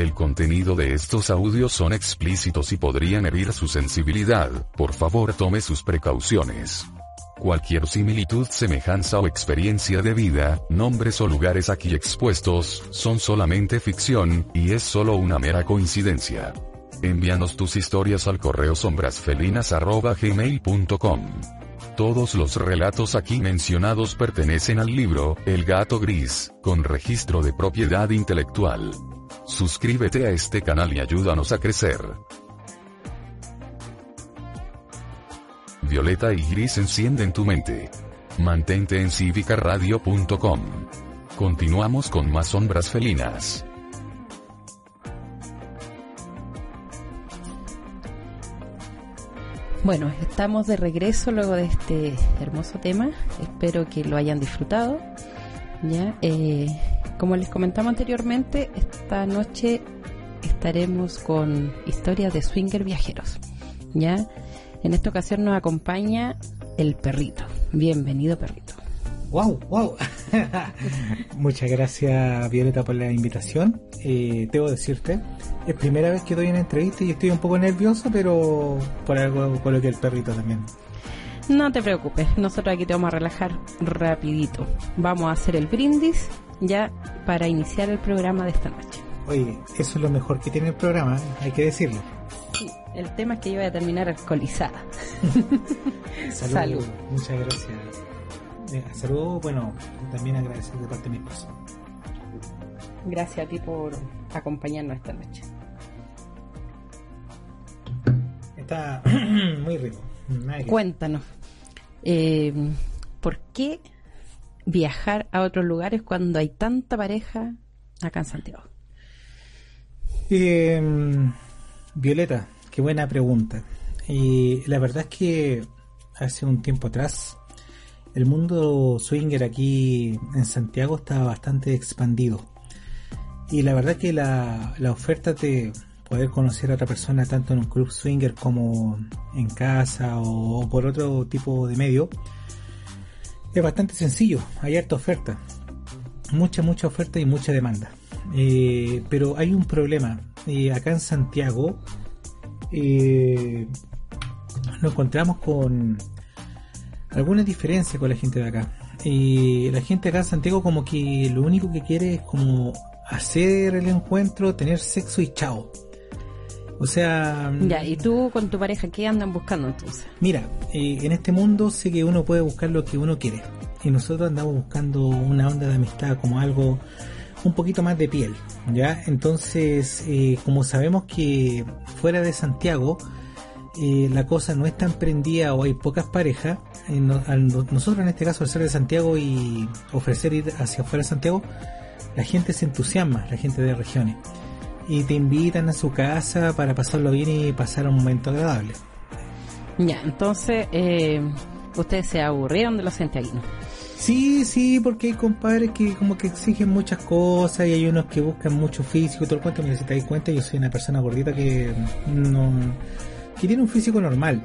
El contenido de estos audios son explícitos y podrían herir su sensibilidad, por favor tome sus precauciones. Cualquier similitud, semejanza o experiencia de vida, nombres o lugares aquí expuestos, son solamente ficción, y es solo una mera coincidencia. Envíanos tus historias al correo sombrasfelinas.gmail.com. Todos los relatos aquí mencionados pertenecen al libro, El gato gris, con registro de propiedad intelectual. Suscríbete a este canal y ayúdanos a crecer. Violeta y Gris encienden tu mente. Mantente en cívicaradio.com. Continuamos con más sombras felinas. Bueno, estamos de regreso luego de este hermoso tema. Espero que lo hayan disfrutado. Ya, eh, como les comentamos anteriormente, esta noche estaremos con historias de swinger viajeros. Ya, en esta ocasión nos acompaña el perrito. Bienvenido, perrito. Wow, wow. Muchas gracias, Violeta, por la invitación. Eh, debo decirte, es primera vez que doy una entrevista y estoy un poco nervioso, pero por algo que el perrito también. No te preocupes, nosotros aquí te vamos a relajar rapidito. Vamos a hacer el brindis ya para iniciar el programa de esta noche. Oye, eso es lo mejor que tiene el programa, hay que decirlo. Sí, el tema es que yo voy a terminar alcoholizada. Salud. Muchas gracias. Eh, salud, bueno, también agradecer de parte de mi esposa. Gracias a ti por acompañarnos esta noche. Está muy rico. Cuéntanos, eh, ¿por qué viajar a otros lugares cuando hay tanta pareja acá en Santiago? Eh, Violeta, qué buena pregunta. Y la verdad es que hace un tiempo atrás el mundo swinger aquí en Santiago estaba bastante expandido. Y la verdad que la, la oferta de poder conocer a otra persona tanto en un club swinger como en casa o, por otro tipo de medio es bastante sencillo. Hay harta oferta. Mucha, mucha oferta y mucha demanda. Eh, pero hay un problema. Eh, acá en Santiago eh, nos encontramos con algunas diferencias con la gente de acá. Y la gente acá en Santiago como que lo único que quiere es como hacer el encuentro, tener sexo y chao. O sea... Ya, ¿y tú con tu pareja qué andan buscando entonces? Mira, eh, en este mundo sé que uno puede buscar lo que uno quiere. Y nosotros andamos buscando una onda de amistad como algo un poquito más de piel, ¿ya? Entonces, eh, como sabemos que fuera de Santiago eh, la cosa no es tan prendida o hay pocas parejas, nosotros en este caso al ser de Santiago y ofrecer ir hacia afuera de Santiago, la gente se entusiasma, la gente de regiones, y te invitan a su casa para pasarlo bien y pasar un momento agradable. Ya, entonces, eh, ustedes se aburrieron de los santiaguinos. Sí, sí, porque hay compadres que como que exigen muchas cosas y hay unos que buscan mucho físico y todo el cuento. Mira, si te das cuenta, yo soy una persona gordita que no que tiene un físico normal.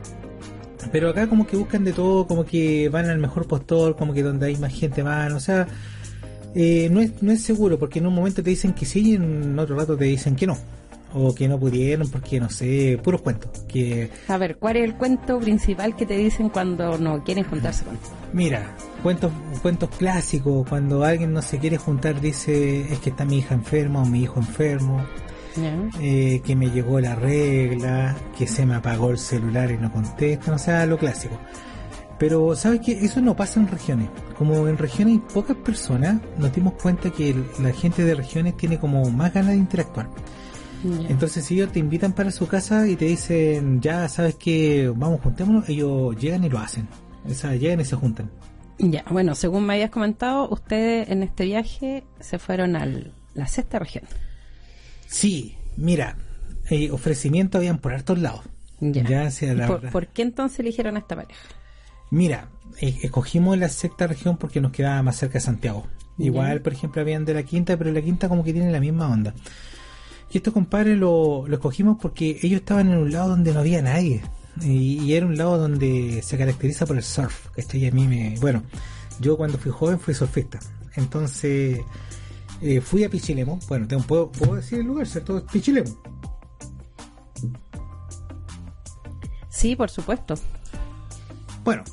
Pero acá como que buscan de todo, como que van al mejor postor, como que donde hay más gente van, o sea, eh, no, es, no es seguro porque en un momento te dicen que sí y en otro rato te dicen que no. O que no pudieron porque no sé, puros cuentos. Que... A ver, ¿cuál es el cuento principal que te dicen cuando no quieren juntarse con Mira, cuentos, cuentos clásicos, cuando alguien no se quiere juntar dice es que está mi hija enferma o mi hijo enfermo. Eh, que me llegó la regla, que se me apagó el celular y no contestan, o sea, lo clásico. Pero, ¿sabes qué? Eso no pasa en regiones. Como en regiones hay pocas personas, nos dimos cuenta que la gente de regiones tiene como más ganas de interactuar. Entonces, si ellos te invitan para su casa y te dicen, ya sabes que vamos, juntémonos, ellos llegan y lo hacen. O sea, llegan y se juntan. Ya, bueno, según me habías comentado, ustedes en este viaje se fueron a la sexta región. Sí, mira, eh, ofrecimientos habían por hartos lados. Ya. Ya, la ¿Por, qué entonces eligieron a esta pareja? Mira, eh, escogimos la sexta región porque nos quedaba más cerca de Santiago. Igual, Ya. por ejemplo, habían de la quinta, pero la quinta como que tiene la misma onda. Y estos compadres lo, lo escogimos porque ellos estaban en un lado donde no había nadie. Y, y era un lado donde se caracteriza por el surf. ¿cachai? Y a mí me. Bueno, yo cuando fui joven fui surfista. Entonces eh, fui a Pichilemu. Bueno, tengo- puedo, puedo decir el lugar, ¿cierto? Pichilemu. Sí, por supuesto. Bueno,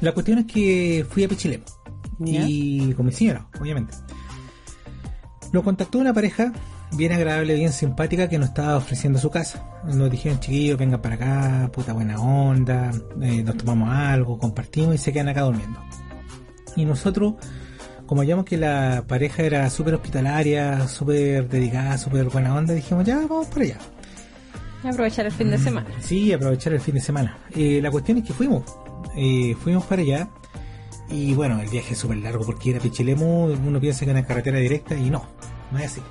la cuestión es que fui a Pichilemu. Ya. Y con mi señora, obviamente. Lo contactó una pareja bien agradable, bien simpática que nos estaba ofreciendo su casa. Nos dijeron, chiquillos, vengan para acá, puta buena onda, eh, nos tomamos algo, compartimos y se quedan acá durmiendo. Y nosotros, como hallamos que la pareja era súper hospitalaria, súper dedicada, súper buena onda, dijimos, ya, vamos para allá. Aprovechar el fin de semana. Sí, aprovechar el fin de semana. Eh, la cuestión es que fuimos. Eh, fuimos para allá. Y bueno, el viaje es súper largo porque ir a Pichilemu uno piensa que es una carretera directa y no, no es así.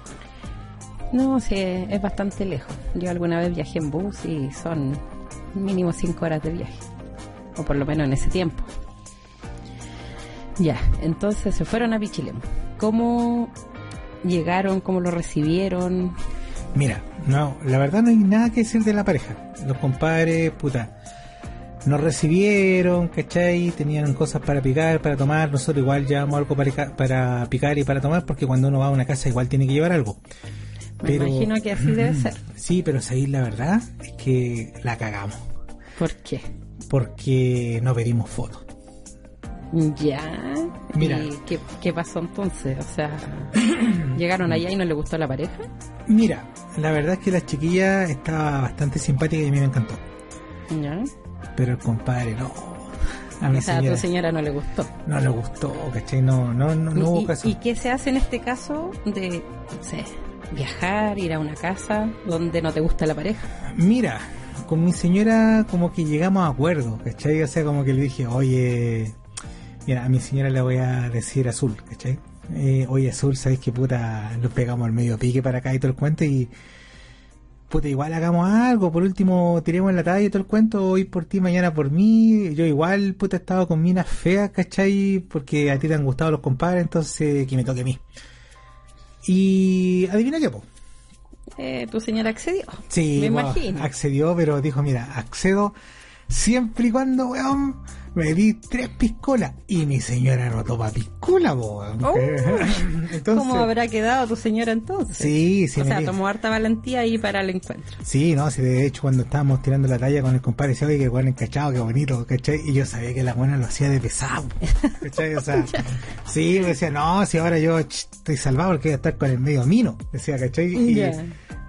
No, sí, es bastante lejos. Yo alguna vez viajé en bus y son mínimo cinco horas de viaje. O por lo menos en ese tiempo. Ya, entonces se fueron a Pichilemu. ¿Cómo llegaron? ¿Cómo lo recibieron? Mira, no, la verdad no hay nada que decir de la pareja. Los compadres, puta, nos recibieron, ¿cachai? Tenían cosas para picar, para tomar. Nosotros igual llevamos algo para, pica- para picar y para tomar porque cuando uno va a una casa igual tiene que llevar algo. Me imagino que así debe ser. Sí, pero ahí la verdad es que la cagamos. ¿Por qué? Porque no pedimos fotos. Ya. Mira. ¿Y qué, qué pasó entonces? O sea, ¿llegaron allá y no le gustó la pareja? Mira, la verdad es que la chiquilla estaba bastante simpática y a mí me encantó. Ya. Pero el compadre no. A mi O sea, a señora tu señora no le gustó. no le gustó, ¿cachai? No, no, no, no hubo ¿Y, caso. y qué se hace en este caso de, no sé, viajar, ir a una casa donde no te gusta la pareja? Mira, con mi señora como que llegamos a acuerdo, ¿cachai? O sea, como que le dije, oye, mira, a mi señora le voy a decir azul, ¿cachai? Eh, oye, azul, ¿sabes qué puta? Nos pegamos al medio pique para acá y todo el cuento y... Puta, igual hagamos algo, por último tiremos la talla y todo el cuento, hoy por ti, mañana por mí. Yo igual, puta, he estado con minas feas, ¿cachai? Porque a ti te han gustado los compadres, entonces que me toque a mí. Y adivina qué, po. Eh, tu señora accedió. Sí, me imagino. accedió, pero dijo, mira, accedo siempre y cuando, weón, me di tres piscolas. Y mi señora no toma piscola, weón. Oh. Entonces, ¿Cómo habrá quedado tu señora entonces? Sí, sí, O sea, tomó harta valentía ahí para el encuentro. Sí, no, sí, de hecho cuando estábamos tirando la talla con el compadre, decía, oye, que weón encachado, qué bonito, ¿cachai? Y yo sabía que la buena lo hacía de pesado, ¿cachai? O sea, sí, me decía, no, si ahora yo estoy salvado porque voy a estar con el medio mino, decía, ¿cachai? Y.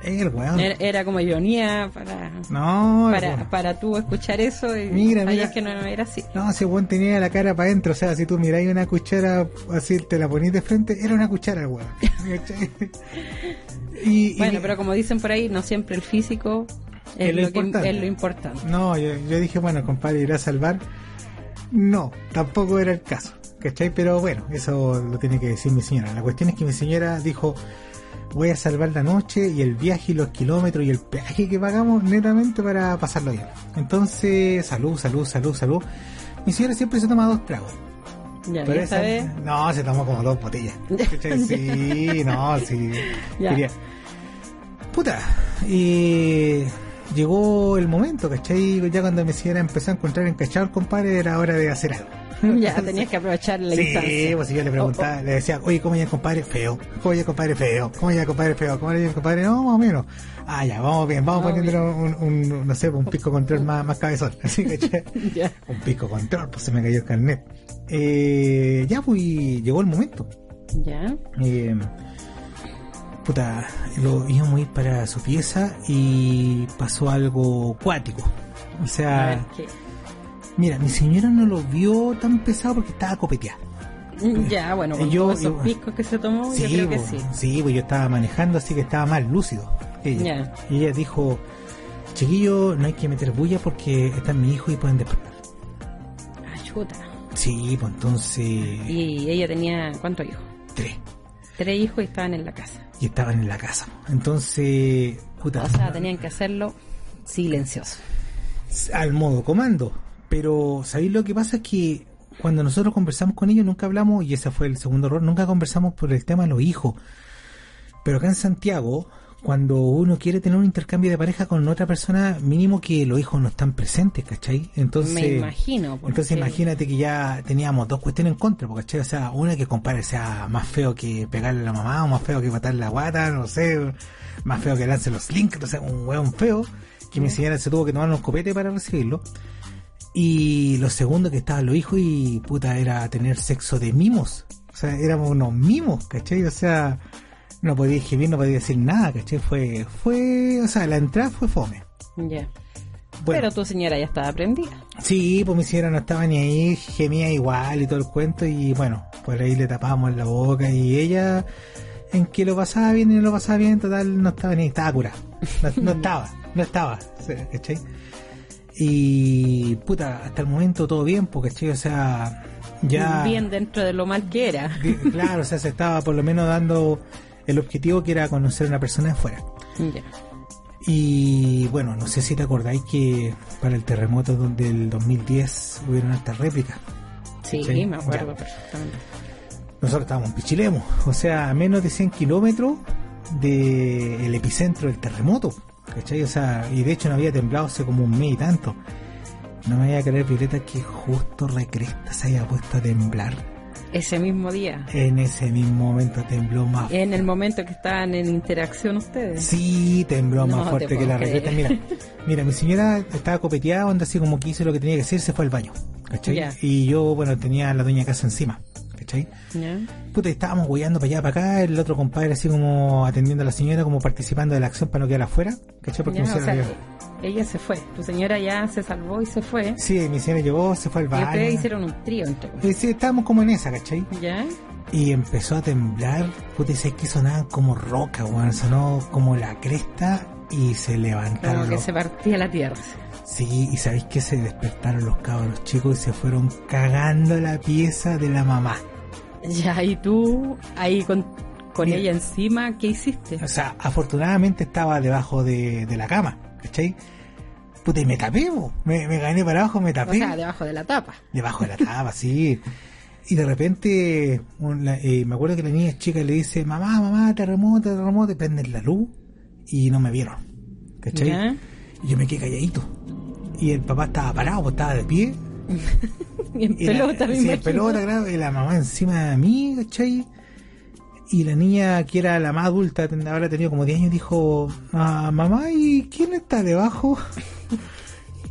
el weón, Era, era como ironía para, no, para, para tú escuchar eso y Mira, mira. que no era así. No, ese weón tenía la cara para adentro, o sea, si tú miráis una cuchara así, te la ponís de frente, era una cuchara, el weón. y, y- Bueno, pero como dicen por ahí, no siempre el físico es, lo lo, que, importante. es lo importante. No, yo, yo dije, bueno, compadre, irá a salvar. No, tampoco era el caso, ¿cachai? Pero bueno, eso lo tiene que decir mi señora. La cuestión es que mi señora dijo, voy a salvar la noche y el viaje y los kilómetros y el peaje que pagamos netamente para pasarlo bien. Entonces, salud, salud, salud, salud. Mi señora siempre se toma dos tragos. Ya, Pero esa- sabes. No, se tomó como dos botellas. Sí, no, sí. Quería- Puta, y llegó el momento, ¿cachai? Ya cuando mi señora empezó a encontrar encachado compadre, era hora de hacer algo. Ya tenías que aprovechar la sí, instancia. pues si yo le Oh, preguntaba, le decía, oye, ¿cómo ya compadre? Feo. ¿Cómo ya compadre? Feo. ¿Cómo ya compadre? Feo. ¿Cómo ya compadre? No, más o menos. Ah, ya, vamos bien, vamos Vamos poniéndole un, un, no sé, un pisco control más, más cabezón. Así, ¿cachai? Ya. un pisco control, pues se me cayó el carnet. Eh, ya, pues, llegó el momento. Ya. Eh, puta, lo íbamos a ir para su pieza y pasó algo cuático. O A sea, ver, ¿qué? Mira, mi señora no lo vio tan pesado porque estaba copeteada. Ya, bueno, con Y yo- todos esos yo- que se tomó, yo creo que sí. sí, pues yo estaba manejando, así que estaba más lúcido. Ella. Y ella dijo, chiquillo, no hay que meter bulla porque está mi hijo y pueden despertar. Ah, chuta. Sí, pues entonces, Y ella tenía, ¿cuántos hijos? tres. Tres hijos y estaban en la casa. Y estaban en la casa. Entonces, puta, O sea, tenían que hacerlo Silencioso. al modo comando. Pero, ¿sabéis lo que pasa? Es que cuando nosotros conversamos con ellos nunca hablamos, y ese fue el segundo error, nunca conversamos por el tema de los hijos. Pero acá en Santiago, cuando uno quiere tener un intercambio de pareja con otra persona, mínimo que los hijos no están presentes, ¿cachai? Entonces, Me imagino. porque- entonces imagínate que ya teníamos dos cuestiones en contra, porque ¿cachai? O sea, una que compadre sea más feo que pegarle a la mamá, o más feo que matarle la guata, no sé, más feo que lance los links, o sea, un hueón feo, que mi señora se tuvo que tomar unos copetes para recibirlo. Y lo segundo que estaban los hijos y puta era tener sexo de mimos. O sea, éramos unos mimos, ¿cachai? O sea, no podía gemir, no podía decir nada, ¿cachai? Fue, fue, o sea, la entrada fue fome. Ya. Bueno, Pero tu señora ya estaba prendida. sí, pues mi señora no estaba ni ahí, gemía igual y todo el cuento y bueno, por ahí le tapábamos la boca y ella en que lo pasaba bien y no lo pasaba bien, total, no estaba ni, estaba curada. No, no estaba, no estaba, ¿cachai? Y puta, hasta el momento todo bien, porque ¿cachai? O sea, ya... Bien dentro de lo mal que era. Claro, o sea, se estaba por lo menos dando el objetivo que era conocer a una persona de afuera. Ya. Y bueno, no sé si te acordáis que para el terremoto del 2010 hubieron estas réplicas. Sí, Sí, me acuerdo ya. perfectamente. Nosotros estábamos en Pichilemu, o sea, a menos de 100 kilómetros del epicentro del terremoto. ¿Cachai? O sea, y de hecho no había temblado hace como un mes y tanto. No me vaya a creer, Violeta, que justo Recresta se haya puesto a temblar. Ese mismo día. En ese mismo momento tembló más En el momento que estaban en interacción ustedes. Sí, tembló No más te fuerte que la creer. receta. Mira, mira, mi señora estaba copeteada, onda así como que hizo lo que tenía que hacer, se fue al baño. ¿Cachai? Y yo, bueno, tenía a la dueña de casa encima. ¿Cachai? ¿Ya? Puta, y estábamos hueando para allá, para acá, el otro compadre así como atendiendo a la señora, como participando de la acción para no quedar afuera. ¿Cachai? Porque mi o señora sea, ella se fue. Tu señora ya se salvó y se fue. Sí, mi señora llegó, se fue al Y baño. ustedes hicieron un trío entre Y sí, estábamos como en esa, ¿cachai? ¿Ya? Y empezó a temblar, puta, y sé que sonaban como roca, weón, sonó como la cresta y se levantaron Como que se partía la tierra. Sí, y sabéis que se despertaron los cabros chicos y se fueron cagando la pieza de la mamá. Ya, y tú ahí con, con Mira. ella encima, ¿qué hiciste? O sea, afortunadamente estaba debajo de, de la cama, ¿cachai? Puta, y me tapé, me, me gané para abajo, me O tapé. sea, debajo de la tapa. Debajo de la tapa, sí. Y de repente, un- la- eh, me acuerdo que la niña chica le dice, mamá, mamá, terremoto, terremoto, y prenden la luz y no me vieron, ¿cachai? ¿Ya? Y yo me quedé calladito. Y el papá estaba parado, estaba de pie, Y en Y la- pelota, me sí, en pelota, claro, y la mamá encima de mí, ¿cachai? Y la niña, que era la más adulta, ten- habrá tenido como 10 años, dijo, ah, mamá, ¿y quién está debajo?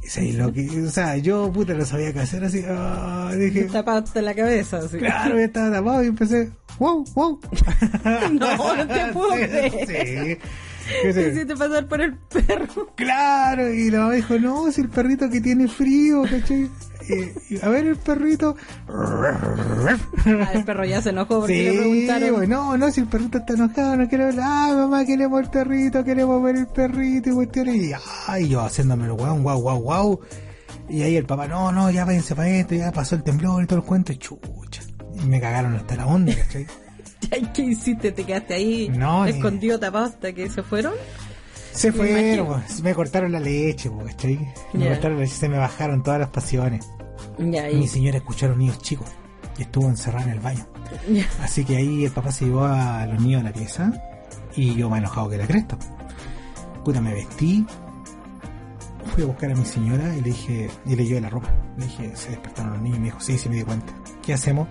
Sí, lo que, o sea, yo, puta, no sabía qué hacer, así, ah, dije, Tapaste la cabeza, así. claro, ya estaba tapado, y empecé, wow, wow. No, no te puedo Sí, creer. sí. Te hiciste pasar por el perro. Claro, y la mamá dijo, no, si el perrito que tiene frío, ¿cachai? Y, a ver el perrito. Ah, el perro ya se enojó porque le Sí, preguntaron. bueno, no, no, si el perrito está enojado, no quiero hablar, ah, mamá, queremos el perrito, queremos ver el perrito y cuestiones. Y ay, yo haciéndome el guau, guau, guau, guau. Y ahí el papá, no, no, ya váyanse para esto, ya pasó el temblor y todo el cuento, y chucha. Y me cagaron hasta la onda, ¿cachai? ¿Qué hiciste? ¿Te quedaste ahí No, escondido, tapado hasta que se fueron? Se Me fueron, pues, me cortaron la leche, pues, ¿cachai? Me Ya. cortaron la leche, se me bajaron todas las pasiones. Ya, Mi y, señora escuchó a los niños chicos y estuvo encerrada en el baño. Así que ahí el papá se llevó a los niños a la pieza y yo más enojado que la cresta. Puta, me vestí, fui a buscar a mi señora y le dije, y le llevé la ropa. Le dije, se despertaron los niños y me dijo, sí, sí me di cuenta. ¿Qué hacemos?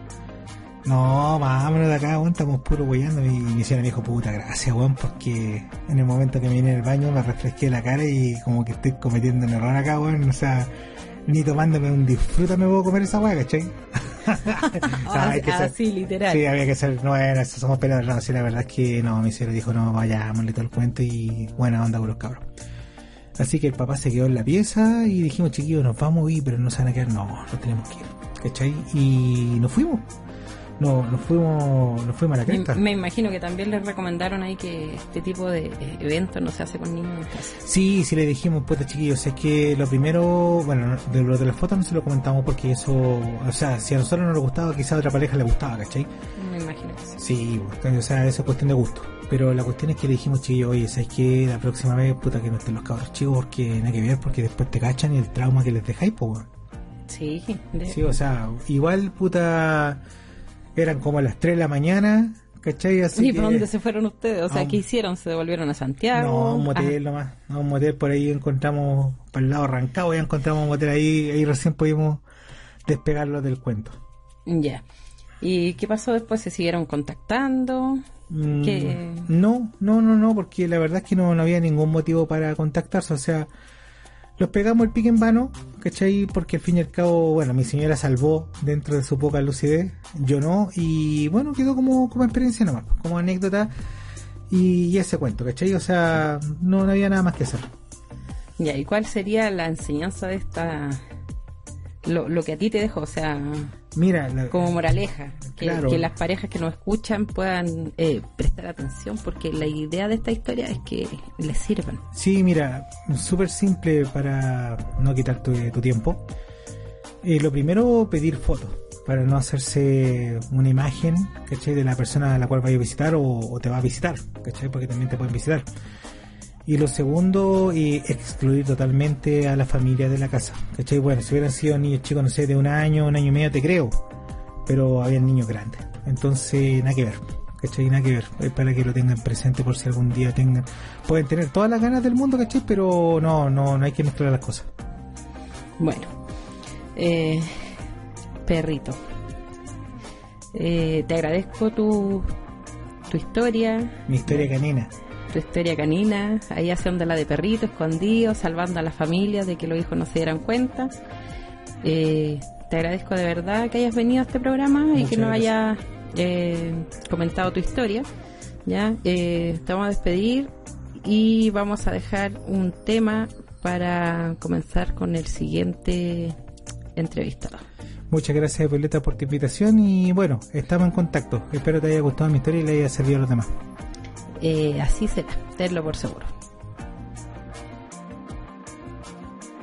No, vámonos de acá, weón, estamos puro weyando. Y mi señora me dijo, puta, gracias, weón, porque en el momento que me vine al baño me refresqué la cara y como que estoy cometiendo un error acá, weón. O sea, ni tomándome un disfruta me puedo comer esa weá, ¿cachai? O sea, hay que ser- Así, literal. Sí, había que ser, no bueno, eso somos peleadores, no, sí, la verdad es que no, mi señora dijo, no, vayámosle todo el cuento y buena onda con los cabros. Así que el papá se quedó en la pieza y dijimos, chiquillos, nos vamos y pero no se van a quedar, no, nos tenemos que ir, ¿cachai? Y nos fuimos, no, nos fuimos, nos fuimos a la cresta. me imagino que también les recomendaron ahí que este tipo de eventos no se hace con niños en casa. Sí, sí le dijimos, puta chiquillos, es que lo primero, bueno, de lo de las fotos no se lo comentamos porque eso, o sea, si a nosotros no nos gustaba, quizá a otra pareja le gustaba, ¿cachai? Me imagino que sí. Sí, o sea, eso es cuestión de gusto. Pero la cuestión es que le dijimos, chillo, oye, ¿sabes qué? La próxima vez, puta, que no estén los cabros chicos porque nada que ver, porque después te cachan y el trauma que les dejáis, pues, Sí, Sí, o sea, igual, puta, eran como a las 3 de la mañana, ¿cachai? Así ¿Y para dónde se fueron ustedes? O sea, ¿qué hicieron? ¿Se devolvieron a Santiago? No, un motel nomás. No, un motel por ahí encontramos, para el lado arrancado, ya encontramos un motel ahí, ahí recién pudimos despegarlo del cuento. Ya. ¿Y qué pasó después? ¿Se siguieron contactando? Mm, no, no, no, no, porque la verdad es que no, no había ningún motivo para contactarse. O sea, los pegamos el pique en vano, ¿cachai? Porque al fin y al cabo, bueno, mi señora salvó dentro de su poca lucidez, yo no, y bueno, quedó como, como experiencia nomás, como anécdota, y, ese cuento, ¿cachai? O sea, no, no había nada más que hacer. Ya, ¿y cuál sería la enseñanza de esta, lo, lo que a ti te dejó? O sea, Mira, como moraleja, que, que, las parejas que nos escuchan puedan eh, prestar atención, porque la idea de esta historia es que les sirvan. Sí, mira, súper simple para no quitar tu, tiempo. Eh, lo primero, pedir fotos, para no hacerse una imagen, ¿cachai? De la persona a la cual vaya a visitar o, te va a visitar, ¿cachai? Porque también te pueden visitar. Y lo segundo, eh, excluir totalmente a la familia de la casa. ¿Cachai? Bueno, si hubieran sido niños chicos, no sé, de un año, un año y medio, te creo. Pero habían niños grandes. Entonces, nada que ver. ¿Cachai? Nada que ver. Es para que lo tengan presente por si algún día tengan... Pueden tener todas las ganas del mundo, ¿cachai? Pero no, no, no hay que mezclar las cosas. Bueno. Eh, perrito. Eh, te agradezco tu, tu historia. Mi historia canina tu historia canina, ahí haciendo la de perrito, escondido, salvando a la familia de que los hijos no se dieran cuenta. Eh, te agradezco de verdad que hayas venido a este programa y que nos hayas eh, comentado tu historia. Ya, eh, te vamos a despedir y vamos a dejar un tema para comenzar con el siguiente entrevistado. Muchas gracias Violeta por tu invitación y bueno, estamos en contacto. Espero te haya gustado mi historia y le haya servido a los demás. Eh, así será, tenlo por seguro.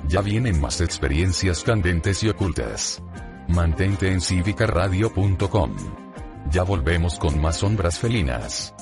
Ya vienen más experiencias candentes y ocultas. Mantente en cívicaradio.com. Ya volvemos con más sombras felinas.